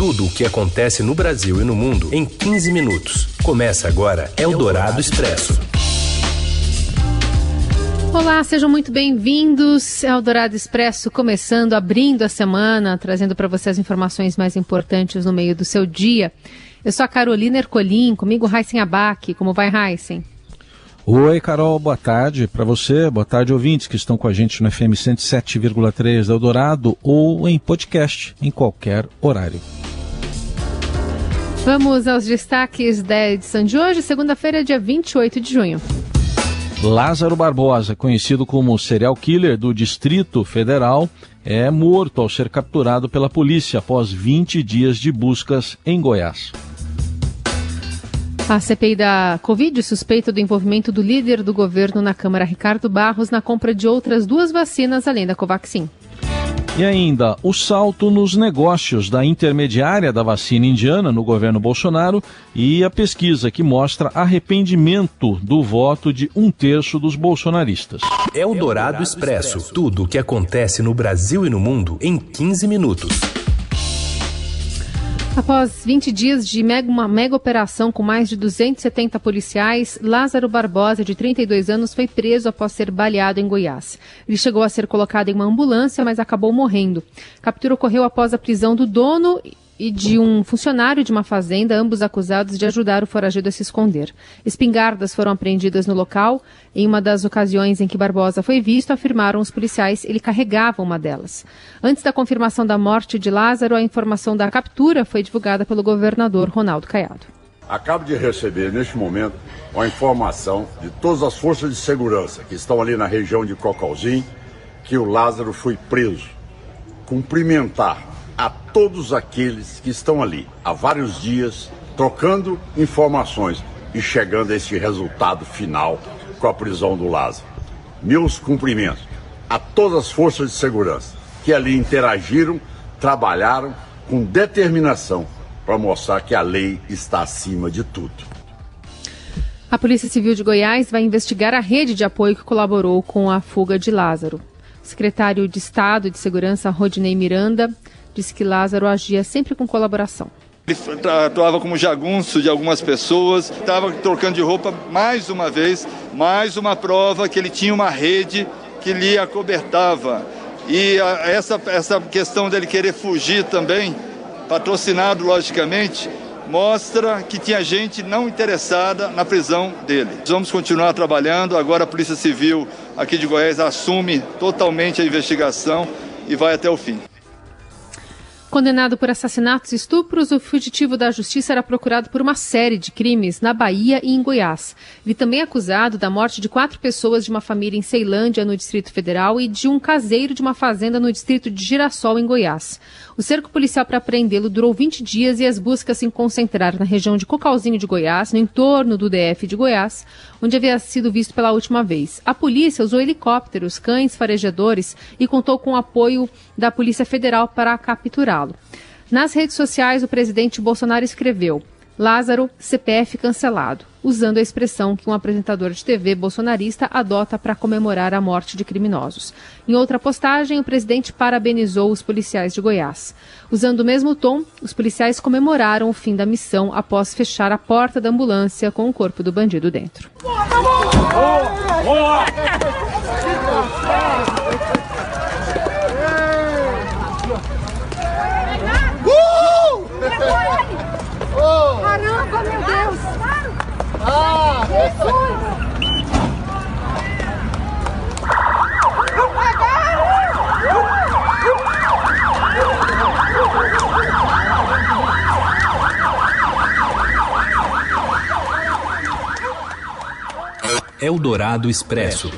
Tudo o que acontece no Brasil e no mundo em 15 minutos. Começa agora Eldorado Expresso. Olá, sejam muito bem-vindos. Eldorado Expresso começando, abrindo a semana, trazendo para você as informações mais importantes no meio do seu dia. Eu sou a Carolina Ercolim, comigo Raíssen Abac. Como vai, Raíssen? Oi, Carol, boa tarde para você, boa tarde, ouvintes que estão com a gente no FM 107,3 da Eldorado ou em podcast, em qualquer horário. Vamos aos destaques da edição de hoje, segunda-feira, dia 28 de junho. Lázaro Barbosa, conhecido como serial killer do Distrito Federal, é morto ao ser capturado pela polícia após 20 dias de buscas em Goiás. A CPI da Covid suspeita do envolvimento do líder do governo na Câmara, Ricardo Barros, na compra de outras duas vacinas além da Covaxin. E ainda o salto nos negócios da intermediária da vacina indiana no governo Bolsonaro e a pesquisa que mostra arrependimento do voto de um terço dos bolsonaristas. É o Dourado Expresso tudo o que acontece no Brasil e no mundo em 15 minutos. Após 20 dias de mega, uma mega operação com mais de 270 policiais, Lázaro Barbosa, de 32 anos, foi preso após ser baleado em Goiás. Ele chegou a ser colocado em uma ambulância, mas acabou morrendo. A captura ocorreu após a prisão do dono e de um funcionário de uma fazenda, ambos acusados de ajudar o foragido a se esconder. Espingardas foram apreendidas no local. Em uma das ocasiões em que Barbosa foi visto, afirmaram os policiais, ele carregava uma delas. Antes da confirmação da morte de Lázaro, a informação da captura foi divulgada pelo governador Ronaldo Caiado. Acabo de receber, neste momento, a informação de todas as forças de segurança que estão ali na região de Cocalzinho, que o Lázaro foi preso. Cumprimentar a todos aqueles que estão ali há vários dias trocando informações e chegando a esse resultado final com a prisão do Lázaro. Meus cumprimentos a todas as forças de segurança que ali interagiram, trabalharam com determinação para mostrar que a lei está acima de tudo. A Polícia Civil de Goiás vai investigar a rede de apoio que colaborou com a fuga de Lázaro. O secretário de Estado de Segurança, Rodinei Miranda, disse que Lázaro agia sempre com colaboração. Ele atuava como jagunço de algumas pessoas, estava trocando de roupa mais uma vez, mais uma prova que ele tinha uma rede que lhe acobertava. E a, essa, essa questão dele querer fugir também, patrocinado logicamente, mostra que tinha gente não interessada na prisão dele. Vamos continuar trabalhando. Agora a Polícia Civil aqui de Goiás assume totalmente a investigação e vai até o fim. Condenado por assassinatos e estupros, o fugitivo da justiça era procurado por uma série de crimes na Bahia e em Goiás. Ele também é acusado da morte de quatro pessoas de uma família em Ceilândia, no Distrito Federal, e de um caseiro de uma fazenda no distrito de Girassol, em Goiás. O cerco policial para prendê-lo durou 20 dias e as buscas se concentraram na região de Cocalzinho de Goiás, no entorno do DF de Goiás, onde havia sido visto pela última vez. A polícia usou helicópteros, cães farejadores e contou com o apoio da Polícia Federal para capturá-lo. Nas redes sociais, o presidente Bolsonaro escreveu: Lázaro, CPF cancelado, usando a expressão que um apresentador de TV bolsonarista adota para comemorar a morte de criminosos. Em outra postagem, o presidente parabenizou os policiais de Goiás. Usando o mesmo tom, os policiais comemoraram o fim da missão após fechar a porta da ambulância com o corpo do bandido dentro. Caramba, Eldorado Expresso.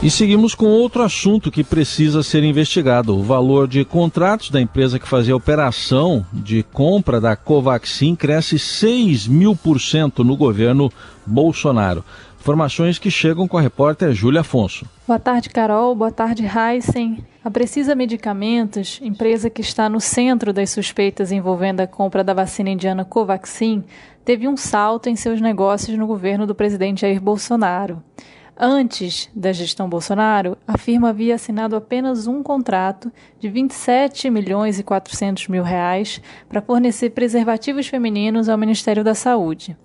E seguimos com outro assunto que precisa ser investigado: o valor de contratos da empresa que fazia a operação de compra da Covaxin cresce 6 mil por cento no governo Bolsonaro. Informações que chegam com a repórter Júlia Afonso. Boa tarde, Carol. Boa tarde, Heisen. A Precisa Medicamentos, empresa que está no centro das suspeitas envolvendo a compra da vacina indiana Covaxin, teve um salto em seus negócios no governo do presidente Jair Bolsonaro. Antes da gestão Bolsonaro, a firma havia assinado apenas um contrato de 27 milhões e 400 mil reais para fornecer preservativos femininos ao Ministério da Saúde.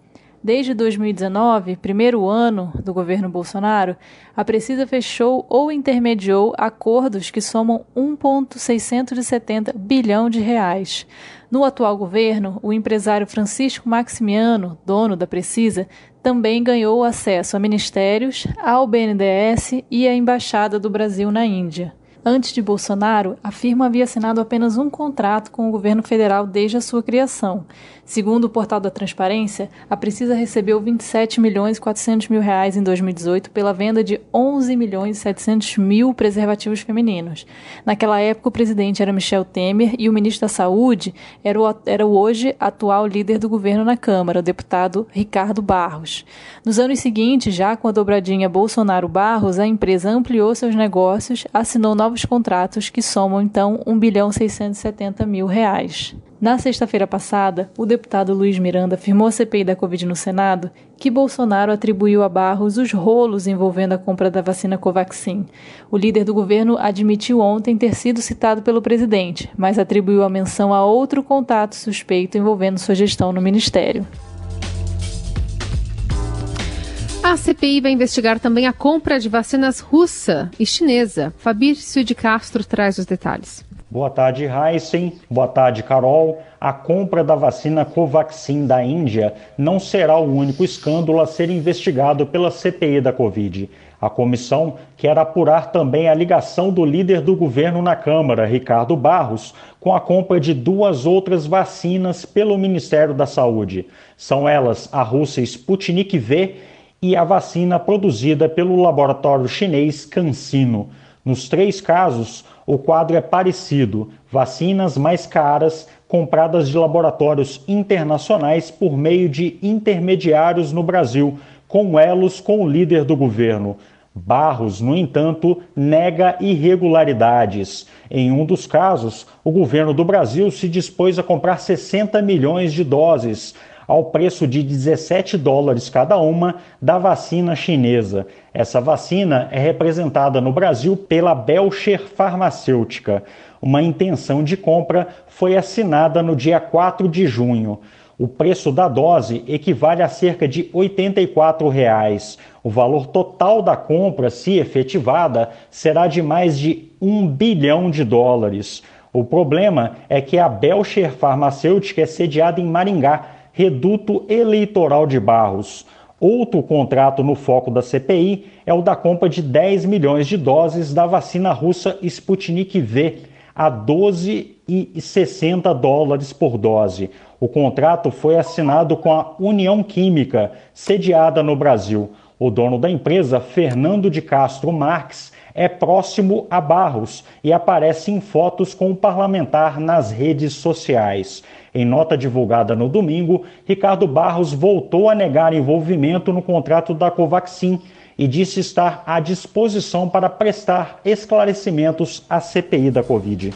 Desde 2019, primeiro ano do governo Bolsonaro, a Precisa fechou ou intermediou acordos que somam 1,670 bilhão de reais. No atual governo, o empresário Francisco Maximiano, dono da Precisa, também ganhou acesso a ministérios, ao BNDES e à Embaixada do Brasil na Índia. Antes de Bolsonaro, a firma havia assinado apenas um contrato com o governo federal desde a sua criação. Segundo o portal da Transparência, a Precisa recebeu 27 milhões e 400 mil reais em 2018 pela venda de 11 milhões e 700 mil preservativos femininos. Naquela época, o presidente era Michel Temer e o ministro da Saúde era o, era o hoje atual líder do governo na Câmara, o deputado Ricardo Barros. Nos anos seguintes, já com a dobradinha Bolsonaro-Barros, a empresa ampliou seus negócios, assinou novos novos contratos que somam então 1 bilhão 670 mil reais. Na sexta-feira passada, o deputado Luiz Miranda afirmou à CPI da Covid no Senado que Bolsonaro atribuiu a Barros os rolos envolvendo a compra da vacina Covaxin. O líder do governo admitiu ontem ter sido citado pelo presidente, mas atribuiu a menção a outro contato suspeito envolvendo sua gestão no ministério. A CPI vai investigar também a compra de vacinas russa e chinesa. Fabrício de Castro traz os detalhes. Boa tarde, Heisen. Boa tarde, Carol. A compra da vacina Covaxin da Índia não será o único escândalo a ser investigado pela CPI da Covid. A comissão quer apurar também a ligação do líder do governo na Câmara, Ricardo Barros, com a compra de duas outras vacinas pelo Ministério da Saúde. São elas a russa Sputnik V e a vacina produzida pelo laboratório chinês CanSino. Nos três casos, o quadro é parecido: vacinas mais caras compradas de laboratórios internacionais por meio de intermediários no Brasil, com elos com o líder do governo. Barros, no entanto, nega irregularidades. Em um dos casos, o governo do Brasil se dispôs a comprar 60 milhões de doses, ao preço de 17 dólares cada uma da vacina chinesa. Essa vacina é representada no Brasil pela Belcher Farmacêutica. Uma intenção de compra foi assinada no dia 4 de junho. O preço da dose equivale a cerca de 84 reais. O valor total da compra, se efetivada, será de mais de 1 bilhão de dólares. O problema é que a Belcher Farmacêutica é sediada em Maringá, reduto eleitoral de Barros. Outro contrato no foco da CPI é o da compra de 10 milhões de doses da vacina russa Sputnik V a 12,60 dólares por dose. O contrato foi assinado com a União Química, sediada no Brasil. O dono da empresa, Fernando de Castro Marques, é próximo a Barros e aparece em fotos com o parlamentar nas redes sociais. Em nota divulgada no domingo, Ricardo Barros voltou a negar envolvimento no contrato da Covaxin e disse estar à disposição para prestar esclarecimentos à CPI da Covid.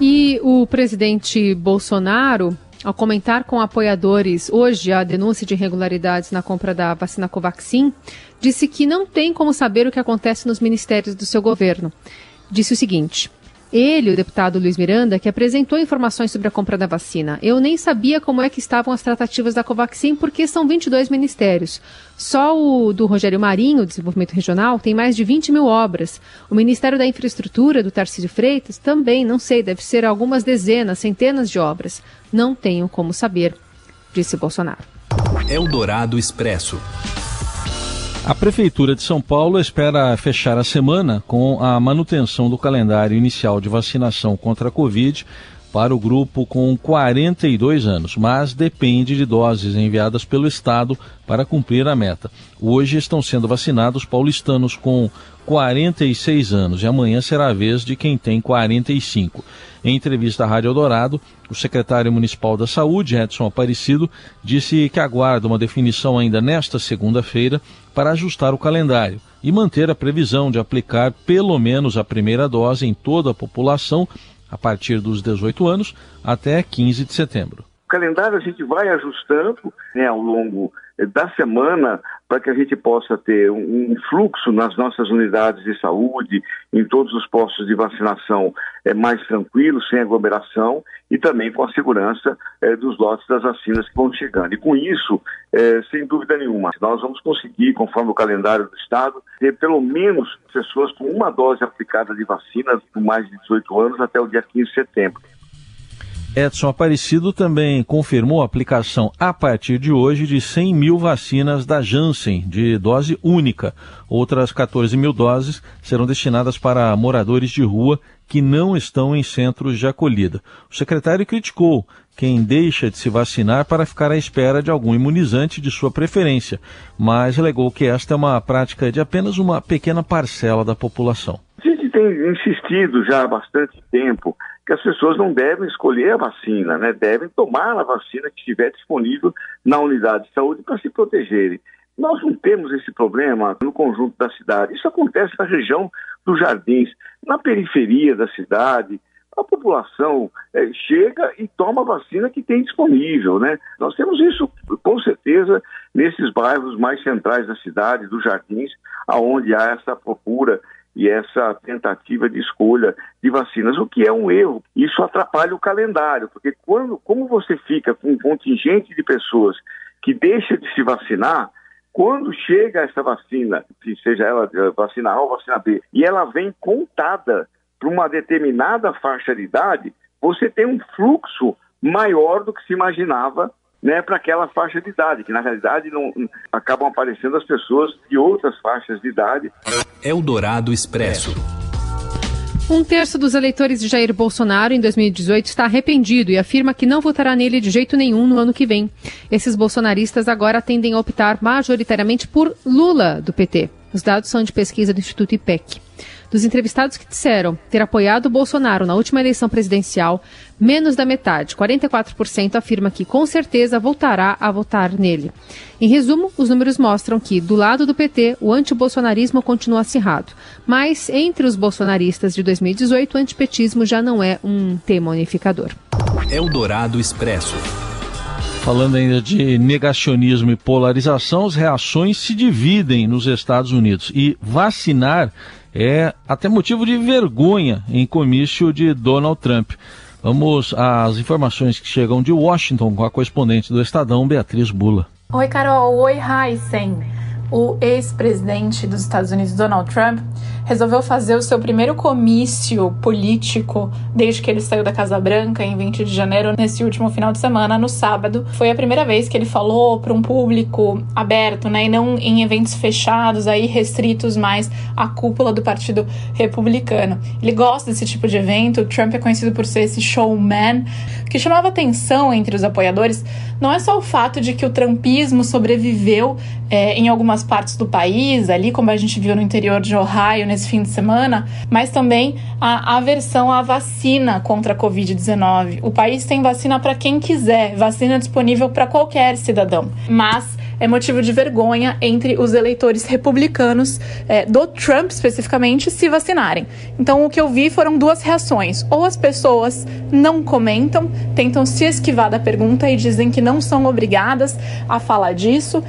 E o presidente Bolsonaro, ao comentar com apoiadores hoje a denúncia de irregularidades na compra da vacina Covaxin, disse que não tem como saber o que acontece nos ministérios do seu governo. Disse o seguinte: ele, o deputado Luiz Miranda, que apresentou informações sobre a compra da vacina. Eu nem sabia como é que estavam as tratativas da Covaxin, porque são 22 ministérios. Só o do Rogério Marinho, Desenvolvimento Regional, tem mais de 20 mil obras. O Ministério da Infraestrutura, do Tarcísio Freitas, também, não sei, deve ser algumas dezenas, centenas de obras. Não tenho como saber, disse Bolsonaro. Eldorado Expresso. A Prefeitura de São Paulo espera fechar a semana com a manutenção do calendário inicial de vacinação contra a Covid para o grupo com 42 anos, mas depende de doses enviadas pelo Estado para cumprir a meta. Hoje estão sendo vacinados paulistanos com 46 anos e amanhã será a vez de quem tem 45. Em entrevista à Rádio Eldorado, o secretário municipal da Saúde, Edson Aparecido, disse que aguarda uma definição ainda nesta segunda-feira para ajustar o calendário e manter a previsão de aplicar pelo menos a primeira dose em toda a população a partir dos 18 anos até 15 de setembro. Calendário a gente vai ajustando né, ao longo da semana para que a gente possa ter um, fluxo nas nossas unidades de saúde, em todos os postos de vacinação é, mais tranquilo, sem aglomeração e também com a segurança é, dos lotes das vacinas que vão chegando. E com isso, é, sem dúvida nenhuma, nós vamos conseguir, conforme o calendário do Estado, ter pelo menos pessoas com uma dose aplicada de vacina por mais de 18 anos até o dia 15 de setembro. Edson Aparecido também confirmou a aplicação a partir de hoje de 100 mil vacinas da Janssen, de dose única. Outras 14 mil doses serão destinadas para moradores de rua que não estão em centros de acolhida. O secretário criticou quem deixa de se vacinar para ficar à espera de algum imunizante de sua preferência, mas alegou que esta é uma prática de apenas uma pequena parcela da população. A gente tem insistido já há bastante tempo que as pessoas não devem escolher a vacina, né? devem tomar a vacina que estiver disponível na unidade de saúde para se protegerem. Nós não temos esse problema no conjunto da cidade. Isso acontece na região dos jardins, na periferia da cidade. A população é, chega e toma a vacina que tem disponível, né? Nós temos isso com certeza nesses bairros mais centrais da cidade, dos jardins, aonde há essa procura e essa tentativa de escolha de vacinas, o que é um erro. Isso atrapalha o calendário, porque quando, como você fica com um contingente de pessoas que deixa de se vacinar, quando chega essa vacina, seja ela vacina A ou vacina B, e ela vem contada para uma determinada faixa de idade, você tem um fluxo maior do que se imaginava né, para aquela faixa de idade, que na realidade não acabam aparecendo as pessoas de outras faixas de idade. Eldorado Expresso. Um terço dos eleitores de Jair Bolsonaro em 2018 está arrependido e afirma que não votará nele de jeito nenhum no ano que vem. Esses bolsonaristas agora tendem a optar majoritariamente por Lula, do PT. Os dados são de pesquisa do Instituto IPEC. Dos entrevistados que disseram ter apoiado Bolsonaro na última eleição presidencial, menos da metade, 44%, afirma que com certeza voltará a votar nele. Em resumo, os números mostram que, do lado do PT, o antibolsonarismo continua acirrado. Mas, entre os bolsonaristas de 2018, o antipetismo já não é um tema unificador. Eldorado Expresso. Falando ainda de negacionismo e polarização, as reações se dividem nos Estados Unidos. E vacinar é até motivo de vergonha em comício de Donald Trump. Vamos às informações que chegam de Washington com a correspondente do Estadão, Beatriz Bula. Oi, Carol. Oi, Heisen. O ex-presidente dos Estados Unidos, Donald Trump, resolveu fazer o seu primeiro comício político desde que ele saiu da Casa Branca em 20 de janeiro, nesse último final de semana, no sábado. Foi a primeira vez que ele falou para um público aberto, né, e não em eventos fechados, aí restritos mais à cúpula do Partido Republicano. Ele gosta desse tipo de evento. O Trump é conhecido por ser esse showman. Que chamava atenção entre os apoiadores não é só o fato de que o trumpismo sobreviveu é, em algumas partes do país, ali como a gente viu no interior de Ohio nesse fim de semana, mas também a aversão à vacina contra a Covid-19. O país tem vacina para quem quiser, vacina disponível para qualquer cidadão, mas é motivo de vergonha entre os eleitores republicanos é, do Trump especificamente se vacinarem. Então o que eu vi foram duas reações: ou as pessoas não comentam, tentam se esquivar da pergunta e dizem que não são obrigadas a falar disso,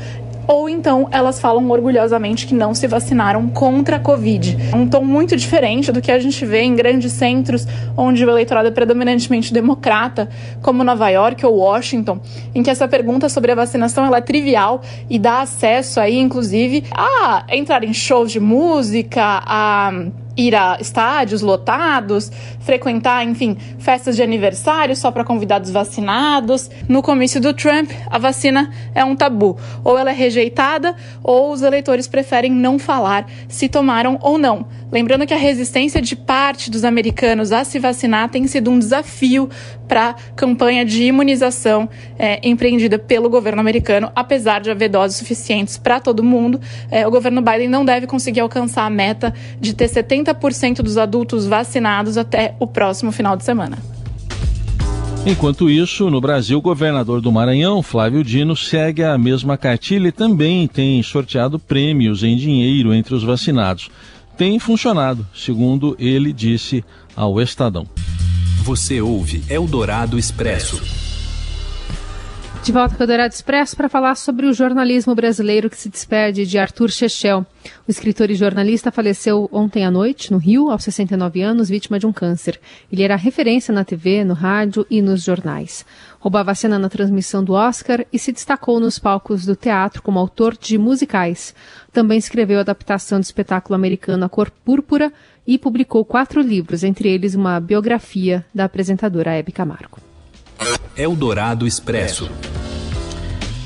ou então elas falam orgulhosamente que não se vacinaram contra a Covid. Um tom muito diferente do que a gente vê em grandes centros onde o eleitorado é predominantemente democrata, como Nova York ou Washington, em que essa pergunta sobre a vacinação ela é trivial e dá acesso aí, inclusive, a entrar em shows de música, a ir a estádios lotados, frequentar, enfim, festas de aniversário só para convidados vacinados. No comício do Trump, a vacina é um tabu. Ou ela é rejeitada, ou os eleitores preferem não falar se tomaram ou não. Lembrando que a resistência de parte dos americanos a se vacinar tem sido um desafio para a campanha de imunização é, empreendida pelo governo americano, apesar de haver doses suficientes para todo mundo. É, o governo Biden não deve conseguir alcançar a meta de ter 70% dos adultos vacinados até o próximo final de semana. Enquanto isso, no Brasil, o governador do Maranhão, Flávio Dino, segue a mesma cartilha e também tem sorteado prêmios em dinheiro entre os vacinados. Tem funcionado, segundo ele disse ao Estadão. Você ouve Eldorado Expresso. De volta com o Dourado Expresso para falar sobre o jornalismo brasileiro que se despede de Arthur Chechel. O escritor e jornalista faleceu ontem à noite, no Rio, aos 69 anos, vítima de um câncer. Ele era referência na TV, no rádio e nos jornais. Roubava a cena na transmissão do Oscar e se destacou nos palcos do teatro como autor de musicais. Também escreveu a adaptação do espetáculo americano A Cor Púrpura e publicou quatro livros, entre eles uma biografia da apresentadora Hebe Camargo. Eldorado Expresso.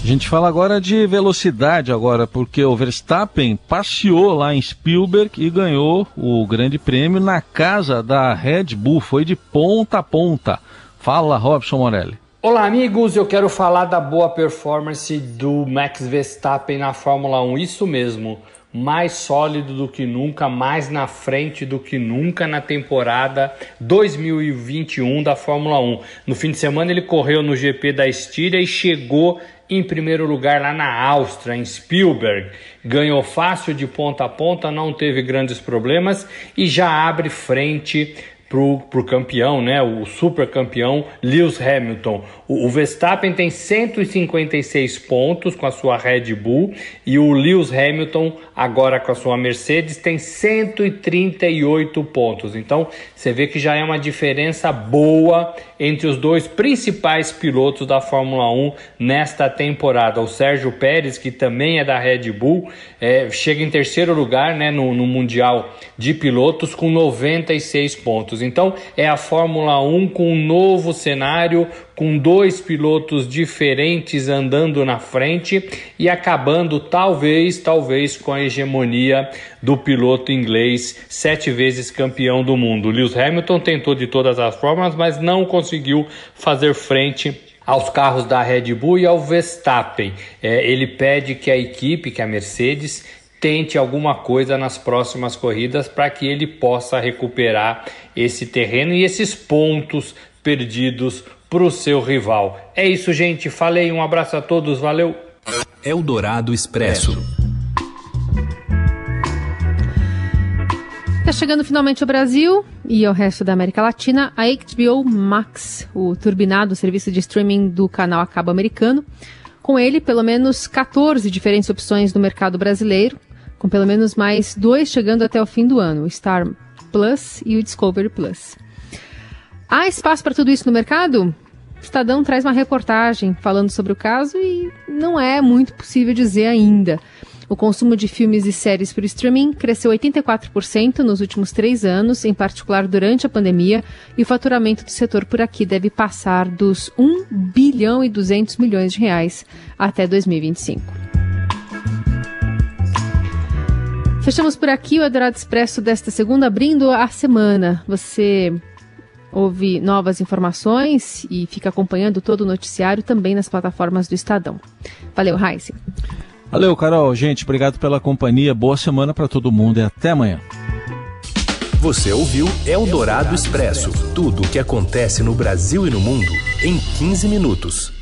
A gente fala agora de velocidade agora, porque o Verstappen passeou lá em Spielberg e ganhou o grande prêmio na casa da Red Bull, foi de ponta a ponta. Fala, Robson Morelli. Olá, amigos. Eu quero falar da boa performance do Max Verstappen na Fórmula 1. Isso mesmo, mais sólido do que nunca, mais na frente do que nunca na temporada 2021 da Fórmula 1. No fim de semana ele correu no GP da Estíria e chegou em primeiro lugar lá na Áustria, em Spielberg. Ganhou fácil de ponta a ponta, não teve grandes problemas e já abre frente pro, pro campeão, né, o super campeão Lewis Hamilton. O, o, Verstappen tem 156 pontos com a sua Red Bull e o Lewis Hamilton agora com a sua Mercedes tem 138 pontos. Então você vê que já é uma diferença boa entre os dois principais pilotos da Fórmula 1 nesta temporada. O Sérgio Pérez, que também é da Red Bull, é, chega em terceiro lugar né, no, no Mundial de Pilotos com 96 pontos. Então é a Fórmula 1 com um novo cenário, com dois pilotos diferentes andando na frente e acabando talvez, talvez com a hegemonia do piloto inglês, sete vezes campeão do mundo. Lewis Hamilton tentou de todas as formas, mas não conseguiu fazer frente aos carros da Red Bull e ao Verstappen. É, ele pede que a equipe, que a Mercedes, tente alguma coisa nas próximas corridas para que ele possa recuperar esse terreno e esses pontos perdidos para o seu rival. É isso, gente. Falei, um abraço a todos, valeu. Eldorado Expresso. Está chegando finalmente ao Brasil e ao resto da América Latina a HBO Max, o turbinado serviço de streaming do canal a cabo americano. Com ele, pelo menos 14 diferentes opções no mercado brasileiro, com pelo menos mais dois chegando até o fim do ano, o Star Plus e o Discovery Plus. Há espaço para tudo isso no mercado? O Estadão traz uma reportagem falando sobre o caso e não é muito possível dizer ainda. O consumo de filmes e séries por streaming cresceu 84% nos últimos três anos, em particular durante a pandemia, e o faturamento do setor por aqui deve passar dos 1 bilhão e 200 milhões de reais até 2025. Fechamos por aqui o Eldorado Expresso desta segunda, abrindo a semana. Você ouve novas informações e fica acompanhando todo o noticiário também nas plataformas do Estadão. Valeu, Raíssa. Valeu, Carol. Gente, obrigado pela companhia. Boa semana para todo mundo e até amanhã. Você ouviu Eldorado Expresso tudo o que acontece no Brasil e no mundo em 15 minutos.